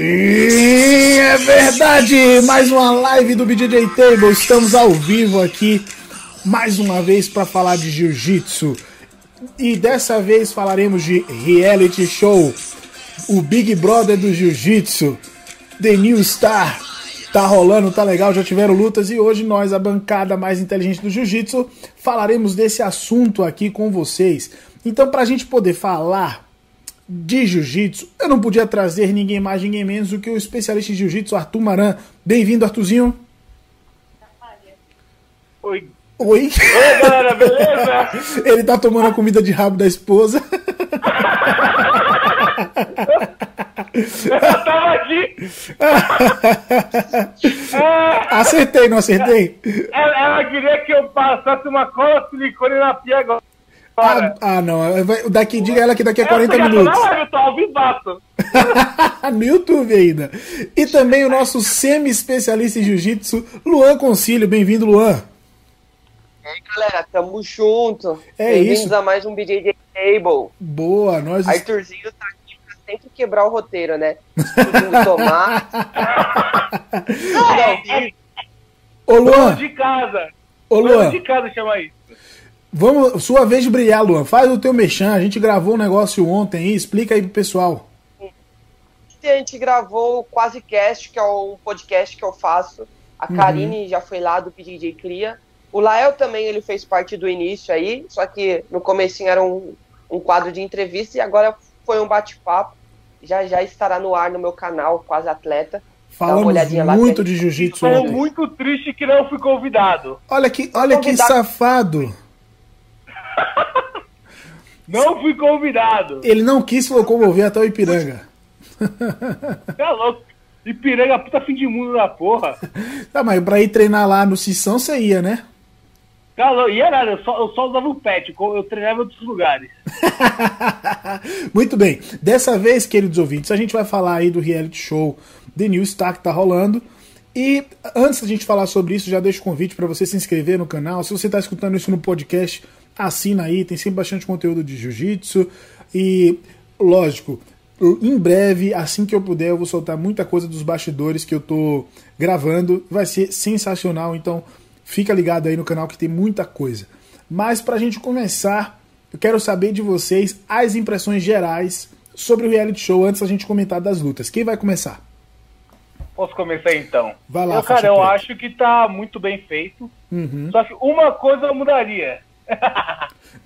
Sim, é verdade! Mais uma live do BJJ Table. Estamos ao vivo aqui mais uma vez para falar de jiu-jitsu. E dessa vez falaremos de reality show. O Big Brother do Jiu-Jitsu. The New Star. Tá rolando, tá legal, já tiveram lutas e hoje nós, a bancada mais inteligente do Jiu-Jitsu, falaremos desse assunto aqui com vocês. Então, pra gente poder falar de jiu-jitsu, eu não podia trazer ninguém mais, ninguém menos do que o especialista em jiu-jitsu, Arthur Maran. Bem-vindo, Arthurzinho. Oi. Oi. Oi, galera, beleza? Ele tá tomando a comida de rabo da esposa. Eu tava aqui. Acertei, não acertei? ela, ela queria que eu passasse uma cola silicone na pia agora. Ah, ah, não. Vai- Daqui, diga ela que daqui a 40 eu já tô minutos. na live, eu tô ao vivaço. no YouTube ainda. E também o nosso semi-especialista em jiu-jitsu, Luan Concílio. Bem-vindo, Luan. E aí, galera, tamo junto. É Bem-vindos isso. a mais um BJJ Table. Boa, nós. Arthurzinho tá aqui pra sempre quebrar o roteiro, né? Tudo tomar. Não, vi- Ô, Luan, De casa. ô, Dono Luan, de casa chama isso. Vamos, sua vez de brilhar, Luan. Faz o teu mexão. A gente gravou um negócio ontem aí. Explica aí pro pessoal. a gente gravou o Quase Cast, que é um podcast que eu faço. A Karine já foi lá do BJJ Cria. O Lael também, ele fez parte do início aí, só que no comecinho era um, um quadro de entrevista e agora foi um bate-papo. Já já estará no ar no meu canal, Quase Atleta. Falamos lá, muito que de jiu-jitsu ontem. muito triste que não fui convidado. Olha que, olha que safado. Não fui convidado. Ele não quis se locomover até o Ipiranga. Tá louco. Ipiranga, puta fim de mundo da porra. Tá, mas pra ir treinar lá no Sissão você ia, né? Tá louco. E era, eu só, eu só usava o pet, eu treinava em outros lugares. Muito bem. Dessa vez, queridos ouvintes, a gente vai falar aí do reality show The New Star que tá rolando. E antes da gente falar sobre isso, já deixo o convite para você se inscrever no canal. Se você está escutando isso no podcast, assina aí, tem sempre bastante conteúdo de jiu-jitsu. E, lógico, em breve, assim que eu puder, eu vou soltar muita coisa dos bastidores que eu tô gravando. Vai ser sensacional, então fica ligado aí no canal que tem muita coisa. Mas pra gente começar, eu quero saber de vocês as impressões gerais sobre o reality show antes da gente comentar das lutas. Quem vai começar? Posso começar então? Vai lá, Eu, cara, eu acho que tá muito bem feito. Uhum. Só que uma coisa eu mudaria.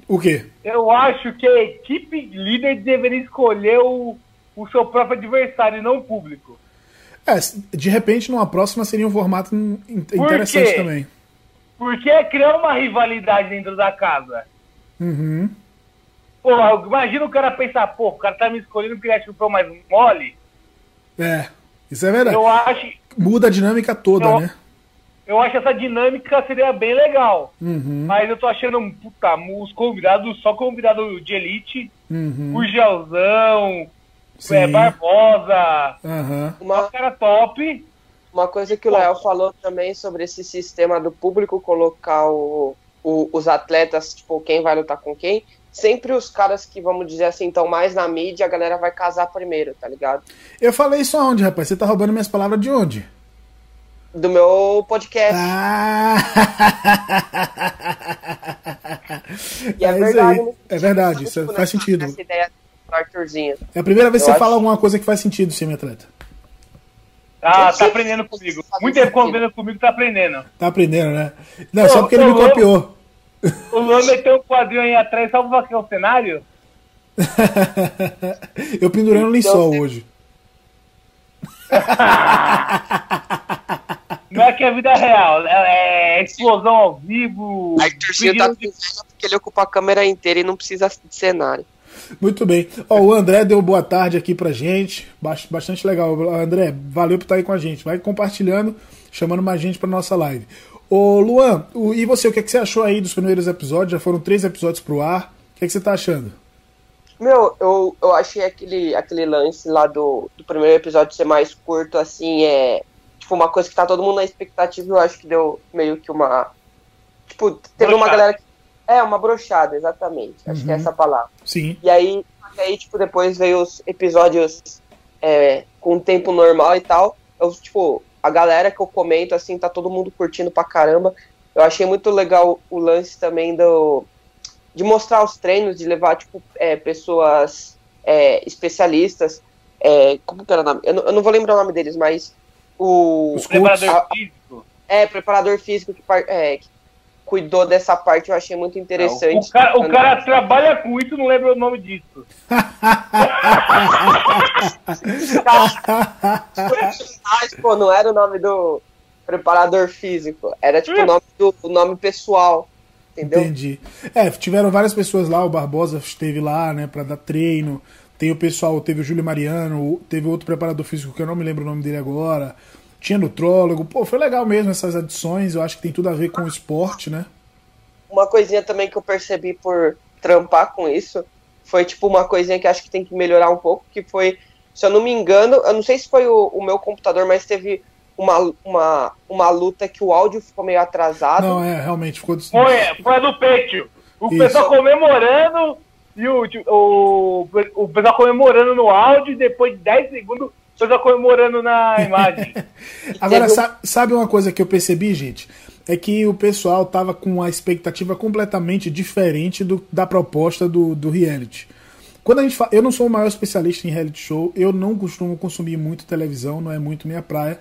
O quê? Eu acho que a equipe líder deveria escolher o, o seu próprio adversário e não o público. É, de repente, numa próxima seria um formato in- interessante quê? também. Porque é criar uma rivalidade dentro da casa. Uhum. Pô, imagina o cara pensar, pô, o cara tá me escolhendo porque ele acha que eu sou mais mole. É, isso é verdade. Eu acho, Muda a dinâmica toda, Eu- né? Eu acho essa dinâmica seria bem legal. Uhum. Mas eu tô achando, puta, os convidados, só convidado de elite, Uhum. o Gelzão, é, Barbosa, Aham. Uma, os cara top. uma coisa que o Lael falou também sobre esse sistema do público colocar o, o- os atletas, tipo, quem vai lutar com quem. Sempre os caras que, vamos dizer assim, estão mais na mídia, a galera vai casar primeiro, tá ligado? Eu falei isso aonde, rapaz? Você tá roubando minhas palavras de onde? Do meu podcast. Ah! E é isso verdade, aí. né? É verdade, isso Tipo, faz nessa- sentido. Essa ideia do Arthurzinho. É a primeira vez que você fala acho- alguma coisa que faz sentido, semi-atleta. Ah, tá aprendendo que comigo. faz Muito tempo sentido. convivendo comigo, tá aprendendo. Tá aprendendo, né? Não, só Ô, porque ele me copiou. O Luan meteu um quadrinho aí atrás, só pra aqui o cenário. Eu pendurei no lençol hoje. Não é que é vida real, é, é explosão ao vivo. Tá vídeo de- inveja porque ele ocupa a câmera inteira e não precisa de cenário. Muito bem. Ó, o André deu boa tarde aqui pra gente. Bast- Bastante legal. André, valeu por estar aí com a gente. Vai compartilhando, chamando mais gente pra nossa live. Ô, Luan, o- e você, o que, é que você achou aí dos primeiros episódios? Já foram três episódios pro ar. O que, é que você tá achando? Meu, eu, eu achei aquele, aquele lance lá do, do primeiro episódio ser mais curto, assim, é. Tipo, uma coisa que tá todo mundo na expectativa, eu acho que deu meio que uma. Tipo, teve uma galera que. É, uma brochada, exatamente. Acho que é Uhum. essa palavra. Sim. E aí, e aí, tipo, depois veio os episódios é, com tempo normal e tal. Eu, tipo, a galera que eu comento, assim, tá todo mundo curtindo pra caramba. Eu achei muito legal o lance também do de mostrar os treinos, de levar, tipo, é, pessoas é, especialistas. É, como que era o nome? Eu não, eu não, vou lembrar o nome deles, mas o... Os preparador a, físico. É, preparador físico que, é, que cuidou dessa parte, eu achei muito interessante. O cara, o cara trabalha com isso não lembra o nome disso. Pô, não era o nome do preparador físico, era tipo o nome, do, o nome pessoal. Entendeu? Entendi. É, tiveram várias pessoas lá, o Barbosa esteve lá, né, para dar treino. Tem o pessoal, teve o Júlio Mariano, teve outro preparador físico que eu não me lembro o nome dele agora tinha nutrólogo. Pô, foi legal mesmo essas adições. Eu acho que tem tudo a ver com o esporte, né? Uma coisinha também que eu percebi por trampar com isso foi tipo uma coisinha que acho que tem que melhorar um pouco, que foi, se eu não me engano, eu não sei se foi o, o meu computador, mas teve uma, uma, uma luta que o áudio ficou meio atrasado. Não, é, realmente ficou. Foi, foi do peito. O isso. pessoal comemorando e o, o, o pessoal comemorando no áudio e depois de 10 segundos só tá comemorando na imagem. Agora, sabe, sabe uma coisa que eu percebi, gente? É que o pessoal tava com uma expectativa completamente diferente do, da proposta do, do reality. Quando a gente fala, eu não sou o maior especialista em reality show, eu não costumo consumir muito televisão, não é muito minha praia.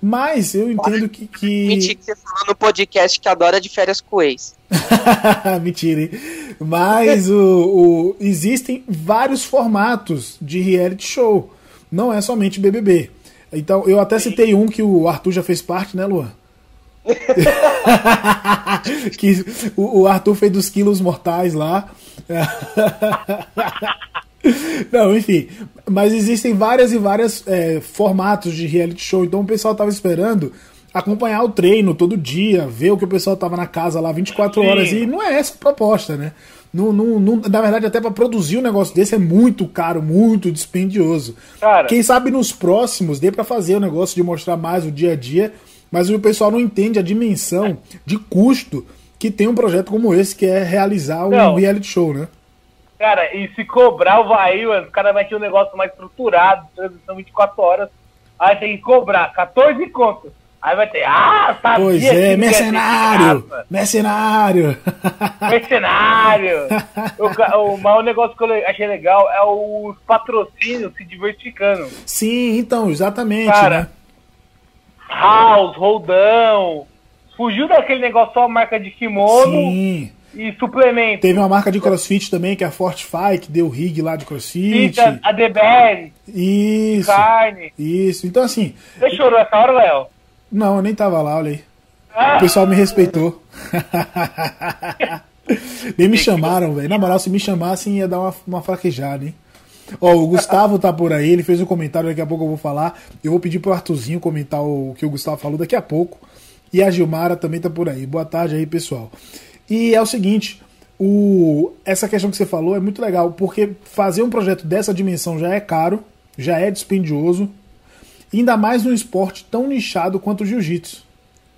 Mas eu entendo que. que... Mentira que você falou no podcast que adora de férias com ex. Mentira, hein? Mas o, o, existem vários formatos de reality show não é somente BBB. Então, eu até citei um que o Arthur já fez parte, né, Luan? que o, o, Arthur fez dos quilos mortais lá. Não, enfim. Mas existem várias e várias é, formatos de reality show. Então o pessoal tava esperando acompanhar o treino todo dia, ver o que o pessoal tava na casa lá 24 Sim. horas. E não é essa a proposta, né? Não, não, não, na verdade, até para produzir um negócio desse é muito caro, muito dispendioso. Cara, Quem sabe nos próximos dê para fazer o negócio de mostrar mais o dia a dia, mas o pessoal não entende a dimensão de custo que tem um projeto como esse, que é realizar um não. reality show, né? Cara, e se cobrar o vai, o cara vai ter um negócio mais estruturado, transmissão 24 horas, aí tem que cobrar 14 contas. Aí vai ter, ah, sabia Pois é, mercenário! Mercenário! Mercenário! o, o maior negócio que eu achei legal é os patrocínios se diversificando. Sim, então, exatamente. Cara, né? House, Roldão, fugiu daquele negócio só marca de kimono. Sim. E suplemento. Teve uma marca de crossfit também, que é a Fortify, que deu rig lá de crossfit. Sim, a DBR. Isso. Carne. Isso. Então, assim. Você chorou essa hora, Léo? Não, eu nem tava lá, olha aí. O pessoal me respeitou. nem me chamaram, velho. Na moral, se me chamassem, ia dar uma, uma fraquejada, hein? Ó, o Gustavo tá por aí, ele fez um comentário, daqui a pouco eu vou falar. Eu vou pedir pro Arthurzinho comentar o que o Gustavo falou daqui a pouco. E a Gilmara também tá por aí. Boa tarde aí, pessoal. E é o seguinte, o, essa questão que você falou é muito legal, porque fazer um projeto dessa dimensão já é caro, já é dispendioso, Ainda mais num esporte tão nichado quanto o jiu-jitsu.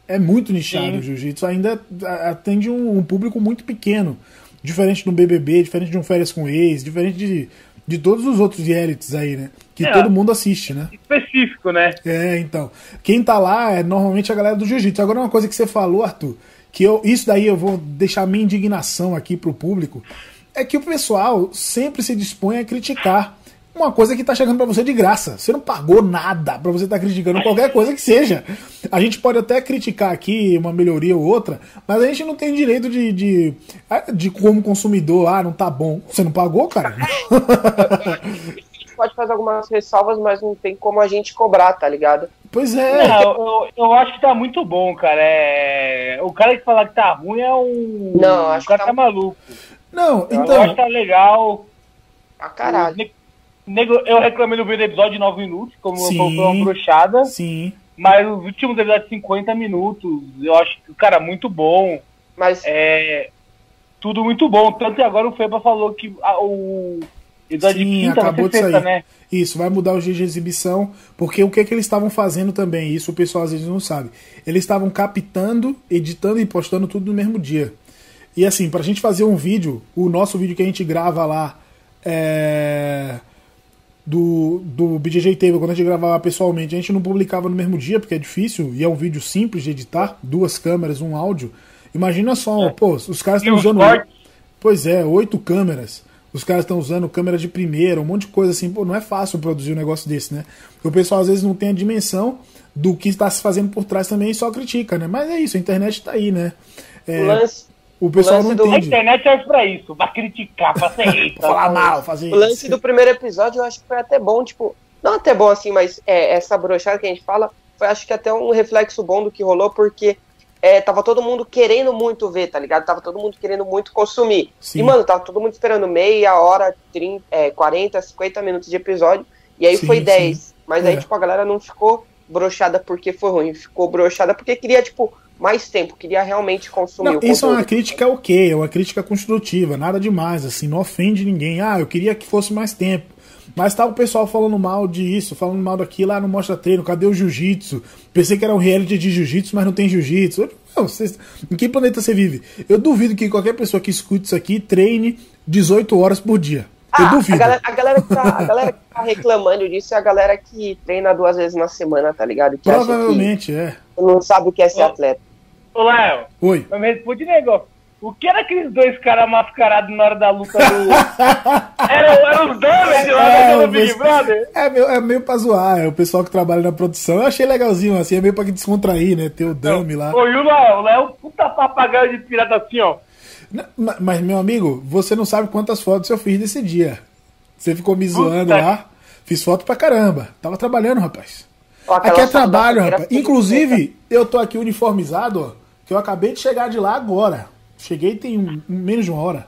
É muito nichado Sim. o jiu-jitsu, ainda atende um, um, público muito pequeno. Diferente do BBB, diferente de um Férias com Ex, diferente de, de todos os outros realities aí, né? Que é, todo mundo assiste, né? Específico, né? É, então. Quem tá lá é normalmente a galera do jiu-jitsu. Agora, uma coisa que você falou, Arthur, que eu, isso daí eu vou deixar minha indignação aqui pro público, é que o pessoal sempre se dispõe a criticar uma coisa que está chegando para você de graça. Você não pagou nada para você estar tá criticando qualquer coisa que seja. A gente pode até criticar aqui uma melhoria ou outra, mas a gente não tem direito de, de, de como consumidor, ah, não tá bom. Você não pagou, cara? a gente pode fazer algumas ressalvas, mas não tem como a gente cobrar, tá ligado? Pois é. Não, eu, eu, acho que tá muito bom, cara. É... O cara que falar que tá ruim é um. Não, acho o cara que tá... tá maluco. Não, então. Eu acho que tá legal. Pra caralho. Nego, eu reclamei no primeiro episódio de 9 minutos, como sim, foi uma bruxada. Sim. Mas os últimos episódios de 50 minutos, eu acho que, cara, muito bom. Mas. É. Tudo muito bom. Tanto que agora o Feba falou que a, o episódio sim, de quinta acabou de sair. né? Isso, vai mudar o dia de exibição, porque o que, é que eles estavam fazendo também, isso o pessoal às vezes não sabe. Eles estavam captando, editando e postando tudo no mesmo dia. E assim, pra gente fazer um vídeo, o nosso vídeo que a gente grava lá. É do, do BJJ Table, quando a gente gravava pessoalmente, a gente não publicava no mesmo dia, porque é difícil, e é um vídeo simples de editar, duas câmeras, um áudio. Imagina só, é. pô, os caras estão usando. Pois é, oito câmeras. Os caras estão usando câmera de primeira, um monte de coisa assim. Pô, não é fácil produzir um negócio desse, né? O pessoal às vezes não tem a dimensão do que está se fazendo por trás também e só critica, né? Mas é isso, a internet está aí, né? É, o, lance, o pessoal o não do... entende. A internet serve pra isso, pra criticar, pra ser hater. falar mal, fazer isso. O lance do primeiro episódio eu acho que foi até bom, tipo, não até bom assim, mas é, essa brochada que a gente fala foi acho que até um reflexo bom do que rolou, porque é, tava todo mundo querendo muito ver, tá ligado? Tava todo mundo querendo muito consumir. Sim. E, mano, tava todo mundo esperando meia hora, 30, é, 40, 50 minutos de episódio. E aí sim, foi 10. Sim. Mas é. aí, tipo, a galera não ficou brochada porque foi ruim. Ficou brochada porque queria, tipo, mais tempo, queria realmente consumir não, Isso é uma crítica ok, é uma crítica construtiva, nada demais, assim, não ofende ninguém. Ah, eu queria que fosse mais tempo. Mas tava o pessoal falando mal disso, falando mal daquilo, lá ah, não mostra treino, cadê o jiu-jitsu? Pensei que era um reality de jiu-jitsu, mas não tem jiu-jitsu. Em que planeta você vive? Eu duvido que qualquer pessoa que escute isso aqui treine 18 horas por dia. Eu ah, duvido. A galera, a, galera que tá, a galera que tá reclamando disso é a galera que treina duas vezes na semana, tá ligado? Que Provavelmente, é. Não sabe o que é ser atleta. Ô, Léo. Oi. Mas me responde negócio. O que era aqueles dois caras mascarados na hora da luta do. era, era os dois lá é, do Big Brother? É meio, é meio pra zoar, é o pessoal que trabalha na produção. Eu achei legalzinho, assim, é meio pra descontrair, né? Ter o dummy lá. Ô, e o Léo, o Léo, puta papagaio de pirata assim, ó. Não, mas, meu amigo, você não sabe quantas fotos eu fiz desse dia. Você ficou me zoando puta. lá. Fiz foto pra caramba. Tava trabalhando, rapaz. Aqui é trabalho, rapaz. Inclusive, eu tô aqui uniformizado, ó, que eu acabei de chegar de lá agora. Cheguei tem um, menos de uma hora.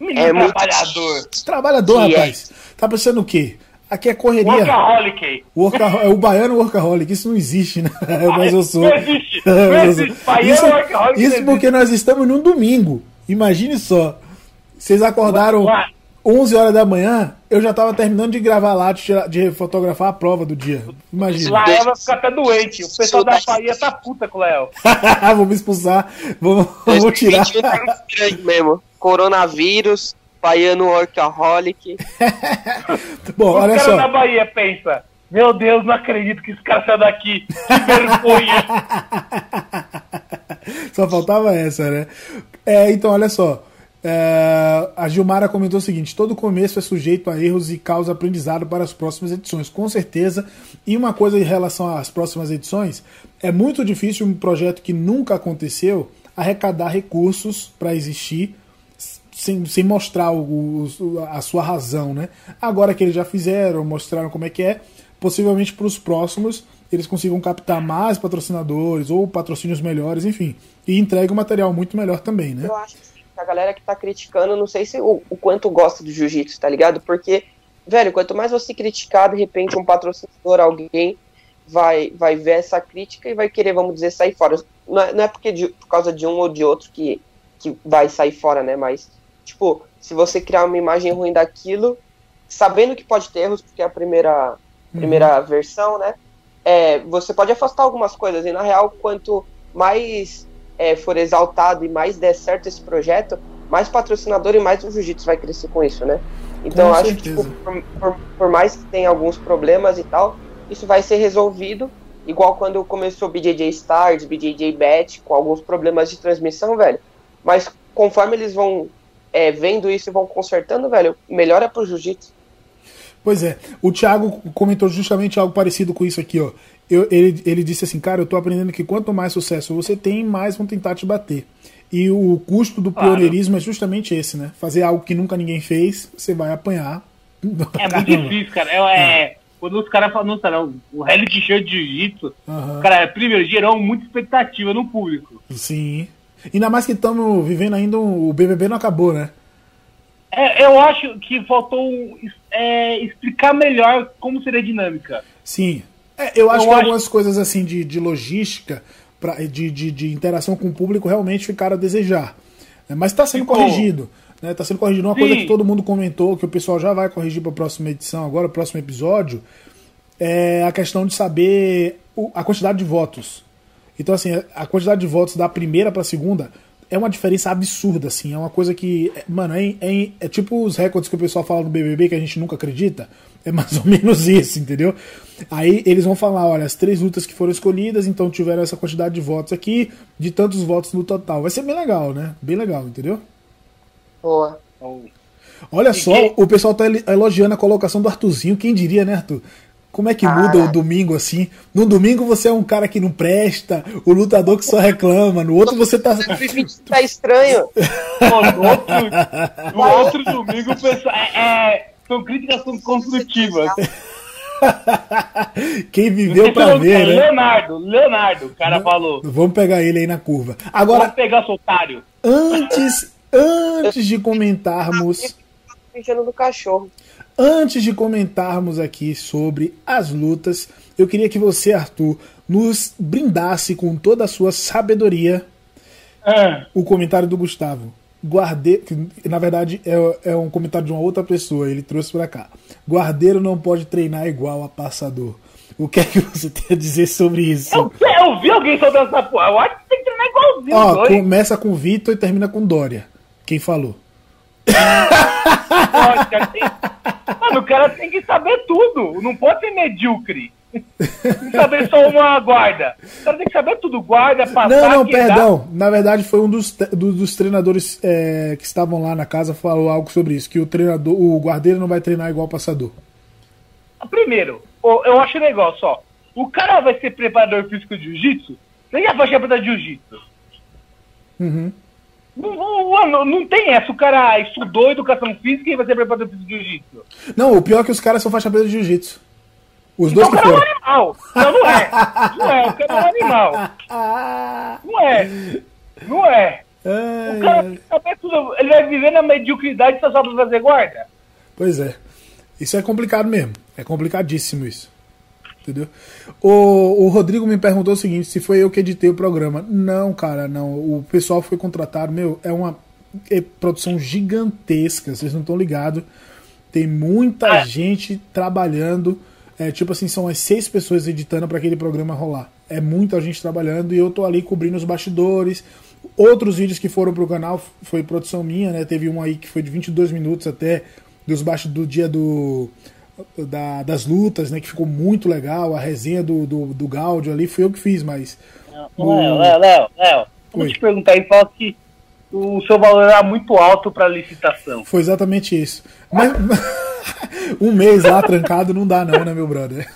Menino é trabalhador. Trabalhador, que rapaz. É. Tá pensando o quê? Aqui é correria. Workaholic. Workaholic. É o baiano workaholic. Isso não existe, né? Mas eu sou. Não existe. Não existe. Baiano isso, workaholic. Isso porque nós estamos num domingo. Imagine só. Vocês acordaram 11 horas da manhã, eu já tava terminando de gravar lá, de, de fotografar a prova do dia. Imagina. Lá vai ficar até doente. O pessoal da Bahia tá puta com o Léo. vou me expulsar. Vou, vou tirar. Tá mesmo. Coronavírus, baiano workaholic. Bom, olha só. O cara da Bahia pensa, meu Deus, não acredito que esse cara saiu daqui. Que vergonha. só faltava essa, né? É, então, olha só. É, a Gilmara comentou o seguinte: todo começo é sujeito a erros e causa aprendizado para as próximas edições, com certeza. E uma coisa em relação às próximas edições: é muito difícil um projeto que nunca aconteceu arrecadar recursos para existir sem, sem mostrar o, o, a sua razão, né? Agora que eles já fizeram, mostraram como é que é, possivelmente para os próximos eles consigam captar mais patrocinadores ou patrocínios melhores, enfim, e entregue um material muito melhor também, né? Eu acho que a galera que tá criticando, não sei se o, o quanto gosta do jiu-jitsu, tá ligado? Porque, velho, quanto mais você criticar, de repente um patrocinador, alguém vai, vai ver essa crítica e vai querer, vamos dizer, sair fora. Não é, não é porque de, por causa de um ou de outro que, que vai sair fora, né? Mas, tipo, se você criar uma imagem ruim daquilo, sabendo que pode ter erros, porque é a primeira, uhum. primeira versão, né? É, você pode afastar algumas coisas. E na real, quanto mais é, for exaltado e mais der certo esse projeto, mais patrocinador e mais o jiu-jitsu vai crescer com isso, né? Então com acho certeza. que tipo, por, por, por, mais que tenha alguns problemas e tal, isso vai ser resolvido. Igual quando começou o BJJ Stars, BJJ Bet, com alguns problemas de transmissão, velho. Mas conforme eles vão é, vendo isso e vão consertando, velho, melhor é pro jiu-jitsu. Pois é, o Thiago comentou justamente algo parecido com isso aqui, ó eu, ele, ele disse assim, cara, eu tô aprendendo que quanto mais sucesso você tem, mais vão tentar te bater. E o custo do pioneirismo claro. é justamente esse, né? Fazer algo que nunca ninguém fez, você vai apanhar. É muito difícil, cara. É, é. Quando os caras falam, não, o reality show de jiu-jitsu, uhum. cara, primeiro, gerou muita expectativa no público. Sim. Ainda mais que estamos vivendo ainda, o BBB não acabou, né? É, eu acho que faltou é, explicar melhor como seria a dinâmica. Sim, é, eu acho eu que acho... algumas coisas assim de, de logística, pra, de, de, de, interação com o público realmente ficaram a desejar. É, mas está sendo Ficou. corrigido. Está né? Tá sendo corrigido. Uma Sim. coisa que todo mundo comentou, que o pessoal já vai corrigir para a próxima edição, agora, o próximo episódio, é a questão de saber o, a quantidade de votos. Então, assim, a quantidade de votos da primeira para a segunda é uma diferença absurda, assim. É uma coisa que, é, mano, é, é, é tipo os recordes que o pessoal fala no BBB que a gente nunca acredita. É mais ou menos isso, entendeu? Aí eles vão falar, olha, as três lutas que foram escolhidas, então tiveram essa quantidade de votos aqui, de tantos votos no total. Vai ser bem legal, né? Bem legal, entendeu? Boa. Olha só, o pessoal tá elogiando a colocação do Arthurzinho, quem diria, né, Arthur? Como é que muda o domingo assim? No domingo você é um cara que não presta, o lutador que só reclama, no outro você tá. tá estranho. Pô, no, outro, no outro domingo pessoal, é, é, são críticas construtivas. Quem viveu pra ver, né? Leonardo, Leonardo, o cara falou. Vamos pegar ele aí na curva. Agora. Vamos pegar o otário. Antes, antes de comentarmos. Mexendo do cachorro. Antes de comentarmos aqui sobre as lutas, eu queria que você, Arthur, nos brindasse com toda a sua sabedoria é. o comentário do Gustavo. Guardeiro, que na verdade é, é, um comentário de uma outra pessoa, ele trouxe para cá. Guardeiro não pode treinar igual a passador. O que é que você tem a dizer sobre isso? Eu, eu vi alguém soltando essa porra. Eu acho que tem que treinar igualzinho. Ó, começa com Vitor e termina com Dória. Quem falou? Mano, o cara tem que saber tudo. Não pode ser medíocre. Tem que saber só uma guarda. O cara tem que saber tudo. Guarda, passar, Não, não, perdão. Na verdade, foi um dos, dos, dos treinadores é, que estavam lá na casa falou algo sobre isso. Que o treinador, o guardeiro não vai treinar igual o passador. Primeiro, eu acho legal só. O cara vai ser preparador físico de jiu-jitsu? Nem a faixa preta de jiu-jitsu. Uhum. Não, não, não, tem essa. O cara estudou educação física e vai ser preparador físico de jiu-jitsu. Não, o pior é que os caras são faixa preta de jiu-jitsu. Os dois então, que foram. É um animal. Não, não é. Não é. O cara é um animal. Não é. Não é. O cara. Ele vai viver na mediocridade só pra fazer guarda. Pois é. Isso é complicado mesmo. É complicadíssimo isso. Entendeu? O, o Rodrigo me perguntou o seguinte: se foi eu que editei o programa. Não, cara, não. O pessoal foi contratado. Meu, é uma é produção gigantesca. Vocês não estão ligados. Tem muita ah. gente trabalhando. É, tipo assim, são as seis pessoas editando para aquele programa rolar. É muita gente trabalhando e eu tô ali cobrindo os bastidores. Outros vídeos que foram pro canal foi produção minha, né? Teve um aí que foi de 22 minutos até dos bastidores do dia do da, das lutas, né? Que ficou muito legal. A resenha do, do, do Gaudio ali foi eu que fiz, mas. Léo, Léo, Léo, Léo, vou te perguntar aí, fala que o seu valor era muito alto para licitação. Foi exatamente isso. Mas um mês lá trancado não dá, não, né, meu brother?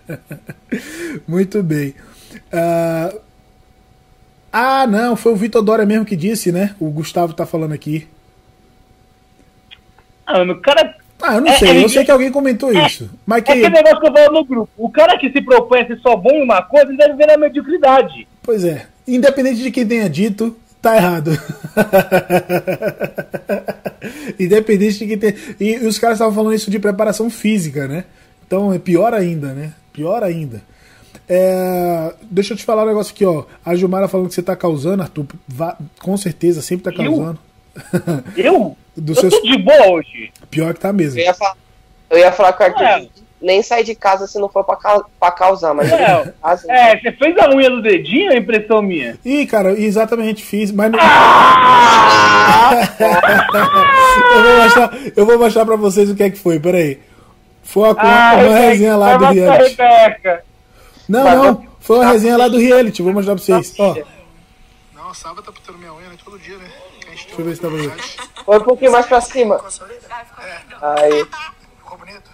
muito bem. Uh... Ah, não, foi o Vitor Dória mesmo que disse, né? O Gustavo tá falando aqui. Ah, o cara ah, eu não é, sei, é, eu sei que alguém comentou é, isso. Mas que... É aquele negócio que eu falo no grupo. O cara que se propõe a ser só bom em uma coisa, ele deve ver na mediocridade. Pois é. Independente de quem tenha dito, tá errado. Independente de quem tenha. E, e os caras estavam falando isso de preparação física, né? Então é pior ainda, né? Pior ainda. É, deixa eu te falar um negócio aqui, ó. A Gilmara falando que você tá causando, Arthur. Vá, com certeza, sempre tá causando. Eu? Do eu seus... tô de boa hoje. Pior que tá mesmo. Eu ia falar, eu ia falar com o Arthur, é. nem sair de casa se não for pra, ca... pra causar, mas. É, é, você fez a unha do dedinho, é impressão minha? Ih, cara, exatamente fiz, mas. Ah! eu, vou mostrar, eu vou mostrar pra vocês o que é que foi, peraí. Foi uma, ah, uma resenha lá do reality. Não, não, foi uma resenha lá do reality, vou mostrar pra vocês. Ó. Não, sábado tá pintando minha unha, né? Todo dia, né? Deixa eu ver se tá bonito. Foi um pouquinho mais pra cima. Aí. Ficou bonito?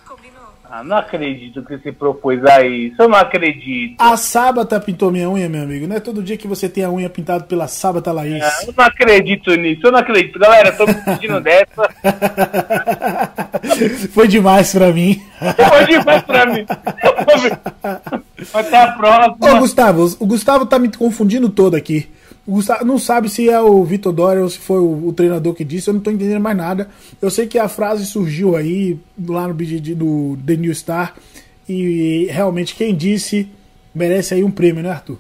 Ah, não acredito que você propôs a isso. Eu não acredito. A Sábata pintou minha unha, meu amigo. Não é todo dia que você tem a unha pintada pela Sábata Laís. É, eu não acredito nisso. Eu não acredito. Galera, tô me sentindo dessa. Foi demais pra mim. Foi demais pra mim. Até a próxima. Ô, Gustavo, o Gustavo tá me confundindo todo aqui. Não sabe se é o Vitor Dória ou se foi o, o, treinador que disse, eu não estou entendendo mais nada. Eu sei que a frase surgiu aí lá no BGD do The New Star e realmente quem disse merece aí um prêmio, né, Arthur?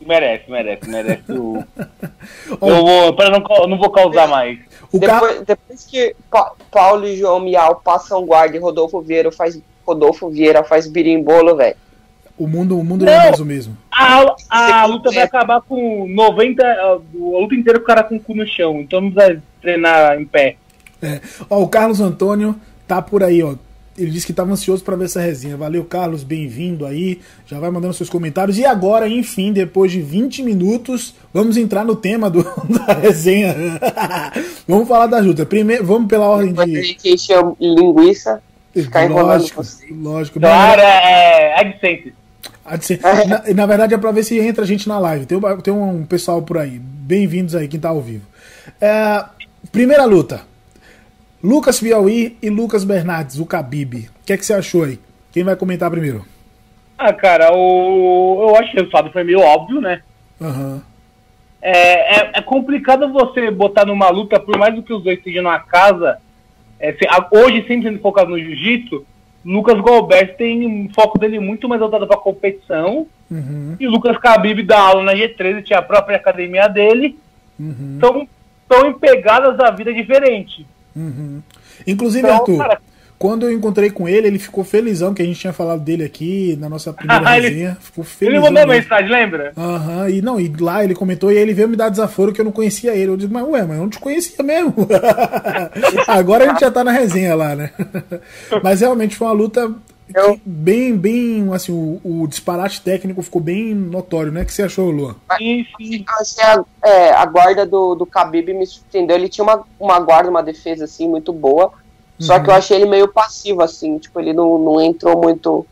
Merece, merece, merece o. eu vou, para não, não vou causar mais. Depois, depois, que pa Paulo e João Miau passam guarda e Rodolfo Vieira faz Rodolfo Vieira faz birimbolo, velho. O mundo, o mundo não, é mais o mesmo. A, a luta vai acabar com 90. A, a luta inteira com o cara com o cu no chão. Então não vai treinar em pé. É. Ó, o Carlos Antônio tá por aí, ó. Ele disse que estava ansioso para ver essa resenha. Valeu, Carlos, bem-vindo aí. Já vai mandando seus comentários. E agora, enfim, depois de 20 minutos, vamos entrar no tema do, da resenha. vamos falar da luta. Primeiro, vamos pela ordem de. Que linguiça. Ficar lógico, lógico. Claro, é AdSense. Na, na, verdade é para ver se entra a gente na live. Tem, tem um pessoal por aí. Bem-vindos aí, quem tá ao vivo. É, primeira luta. Lucas Piauí e Lucas Bernardes, o Khabib. O que é que você achou aí? Quem vai comentar primeiro? Ah, cara, o... eu acho que o resultado foi meio óbvio, né? Uhum. É, é, é, complicado você botar numa luta, por mais do que os dois estejam na casa, é, hoje sempre sendo focado no jiu-jitsu, Lucas Gobert tem um foco dele muito mais voltado para competição. Uhum. E Lucas Khabib dá aula na G13, tinha a própria academia dele. Uhum. Então, estão em pegadas da vida diferente. Uhum. Inclusive, então, Arthur, cara, quando eu encontrei com ele, ele ficou felizão, que a gente tinha falado dele aqui na nossa primeira resenha. Ficou felizão. Ele mandou mensagem, lembra? Aham, uhum. e não, e lá ele comentou e ele veio me dar desaforo que eu não conhecia ele. Eu disse, mas ué, mas eu não te conhecia mesmo. Agora a gente já tá na resenha lá, né? mas realmente foi uma luta eu... bem, bem, assim, o, o, disparate técnico ficou bem notório, né? O que você achou, Luan? Sim, sim. Achei a, é, a guarda do, do Khabib me surpreendeu. Ele tinha uma, uma guarda, uma defesa, assim, muito boa. Só uhum. que eu uhum. achei ele meio passivo, assim, tipo, ele não, não entrou muito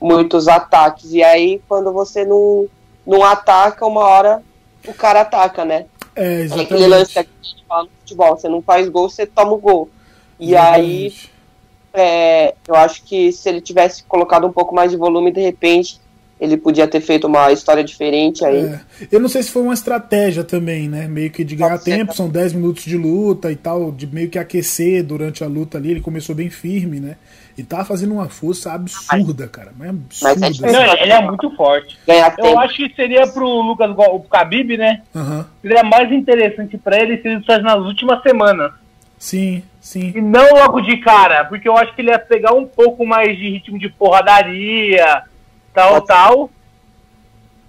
muitos ataques. E aí, quando você não, não ataca, uma hora o cara ataca, né? É, exatamente. É aquele lance que a gente fala no futebol, você não faz gol, você toma o gol. E exatamente. aí, é, eu acho que se ele tivesse colocado um pouco mais de volume, de repente, ele podia ter feito uma história diferente aí. É. Eu não sei se foi uma estratégia também, né? Meio que de ganhar tempo, são 10 minutos de luta e tal, de meio que aquecer durante a luta ali. Ele começou bem firme, né? E tava fazendo uma força absurda, cara. Mas absurda. Mas é não, ele é muito forte. Ganhar Eu tempo. acho que seria pro Lucas o Khabib, né? Uhum. Seria mais interessante para ele se ele faz nas últimas semanas. Sim, sim. E não logo de cara, porque eu acho que ele ia pegar um pouco mais de ritmo de porradaria tal, Pode tal.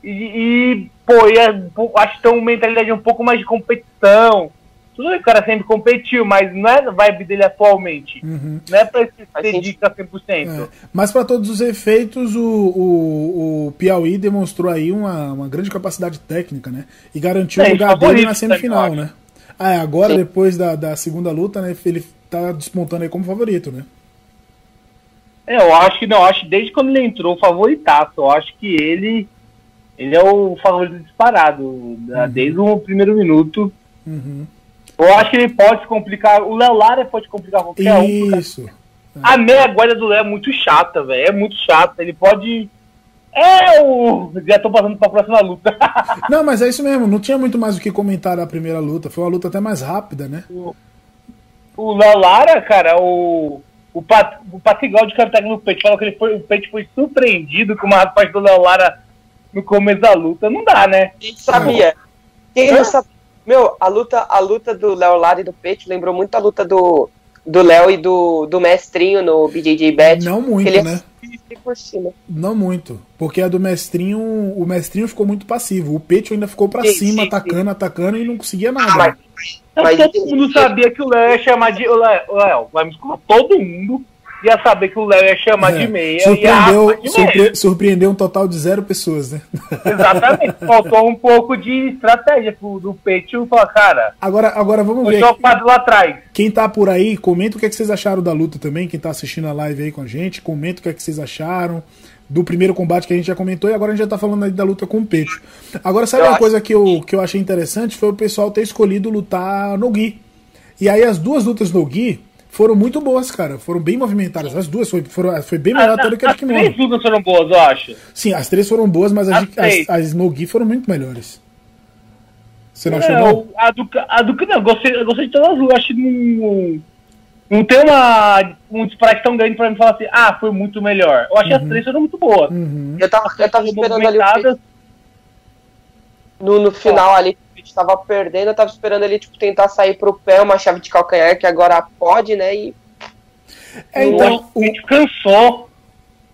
E, e, pô, e acho que tem uma mentalidade um pouco mais de competição. Tudo bem que o cara sempre competiu, mas não é a vibe dele atualmente. Uhum. Não é pra se dedicar 100%. É. Mas para todos os efeitos, o, o, o Piauí demonstrou aí uma, uma grande capacidade técnica, né? E garantiu é, o lugar dele na semifinal, né? Ah, é, agora, Sim. depois da, da segunda luta, né, ele tá despontando aí como favorito, né? É, eu acho que não, acho que desde quando ele entrou, favoritaço. Eu acho que ele ele é o favorito disparado, uhum. desde o primeiro minuto. Uhum. Eu acho que ele pode se complicar. O Léo Lara pode complicar qualquer Isso. um. Isso. A meia guarda do Léo é muito chata, velho. É muito chata. Ele pode. É o. Já tô passando pra próxima luta. não, mas é isso mesmo. Não tinha muito mais o que comentar da primeira luta. Foi uma luta até mais rápida, né? O Léo Lara, cara, o o, Pat, o de Capitão no peito falou que ele foi, o peito foi surpreendido com uma parte do Léo Lara no começo da luta. Não dá, né? Sabia? Quem não sabe? Meu, a luta, a luta do Léo Lara e do Peixe lembrou muito a luta do do Léo e do, do Mestrinho no BJJ Bet. Não muito, ele né? Por cima. Não muito. Porque a do Mestrinho, o Mestrinho ficou muito passivo. O Pecho ainda ficou pra sim, cima, sim, atacando, sim. atacando e não conseguia nada. Ah, mas, mas, todo mundo sabia que o Léo ia chamar de. Léo, vai me todo mundo ia saber que o Léo ia chamar é. de meia. Surpreendeu, de surpre meia. surpreendeu um total de zero pessoas, né? Exatamente. Faltou um pouco de estratégia do Peito falar, cara. Agora, agora vamos ver. lá atrás. Quem tá por aí, comenta o que, é que vocês acharam da luta também. Quem tá assistindo a live aí com a gente, comenta o que, é que vocês acharam do primeiro combate que a gente já comentou e agora a gente já tá falando aí da luta com o Peito. Agora, sabe eu uma coisa que eu, que eu achei interessante? Foi o pessoal ter escolhido lutar no Gui. E aí as duas lutas no Gui foram muito boas, cara. Foram bem movimentadas. As duas foi, foram, foi bem melhor até do que a de Kimono. As três lutas foram boas, eu acho. Sim, as três foram boas, mas as, as, as, as Nogi foram muito melhores. Você não, não achou, não? A do, a do não, eu gostei, eu gostei de todas as duas. Acho que não, não tem uma, um disparate tão grande pra mim falar assim, ah, foi muito melhor. Eu achei uhum. as três foram muito boas. Uhum. Eu tava, eu tava esperando ali no, no final ali estava perdendo, eu tava esperando ele tipo, tentar sair pro pé, uma chave de calcanhar que agora pode, né? E. É, então, o... cansou.